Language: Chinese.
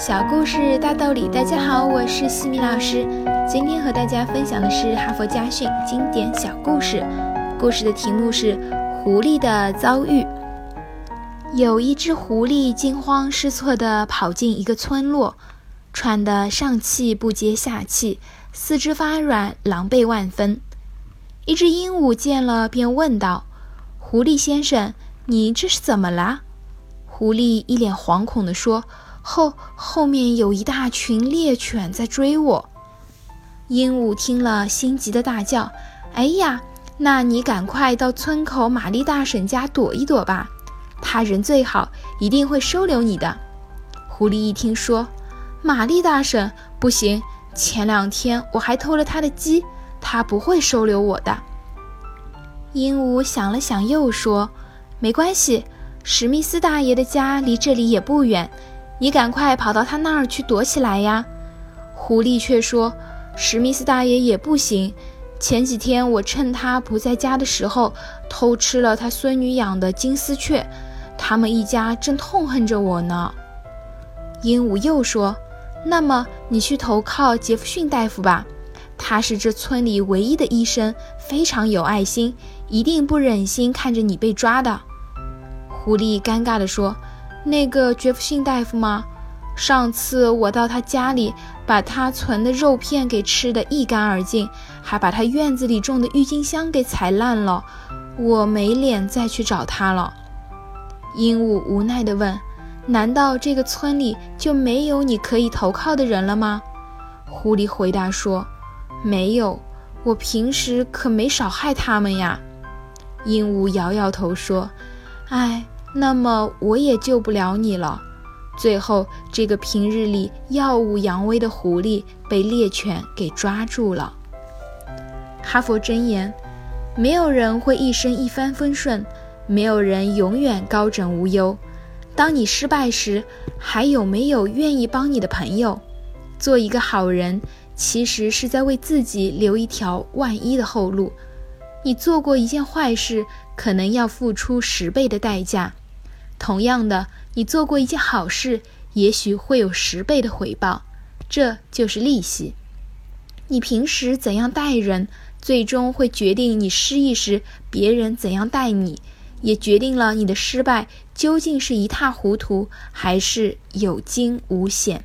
小故事大道理，大家好，我是西米老师。今天和大家分享的是哈佛家训经典小故事。故事的题目是《狐狸的遭遇》。有一只狐狸惊慌失措地跑进一个村落，喘得上气不接下气，四肢发软，狼狈万分。一只鹦鹉见了，便问道：“狐狸先生，你这是怎么了？”狐狸一脸惶恐地说：“后后面有一大群猎犬在追我。”鹦鹉听了，心急的大叫：“哎呀，那你赶快到村口玛丽大婶家躲一躲吧，她人最好，一定会收留你的。”狐狸一听说，玛丽大婶不行，前两天我还偷了她的鸡，她不会收留我的。鹦鹉想了想，又说：“没关系。”史密斯大爷的家离这里也不远，你赶快跑到他那儿去躲起来呀！狐狸却说：“史密斯大爷也不行。前几天我趁他不在家的时候，偷吃了他孙女养的金丝雀，他们一家正痛恨着我呢。”鹦鹉又说：“那么你去投靠杰弗逊大夫吧，他是这村里唯一的医生，非常有爱心，一定不忍心看着你被抓的。”狐狸尴尬地说：“那个杰弗逊大夫吗？上次我到他家里，把他存的肉片给吃得一干二净，还把他院子里种的郁金香给踩烂了。我没脸再去找他了。”鹦鹉无奈地问：“难道这个村里就没有你可以投靠的人了吗？”狐狸回答说：“没有，我平时可没少害他们呀。”鹦鹉摇摇头说：“哎。”那么我也救不了你了。最后，这个平日里耀武扬威的狐狸被猎犬给抓住了。哈佛箴言：没有人会一生一帆风顺，没有人永远高枕无忧。当你失败时，还有没有愿意帮你的朋友？做一个好人，其实是在为自己留一条万一的后路。你做过一件坏事，可能要付出十倍的代价。同样的，你做过一件好事，也许会有十倍的回报，这就是利息。你平时怎样待人，最终会决定你失意时别人怎样待你，也决定了你的失败究竟是一塌糊涂，还是有惊无险。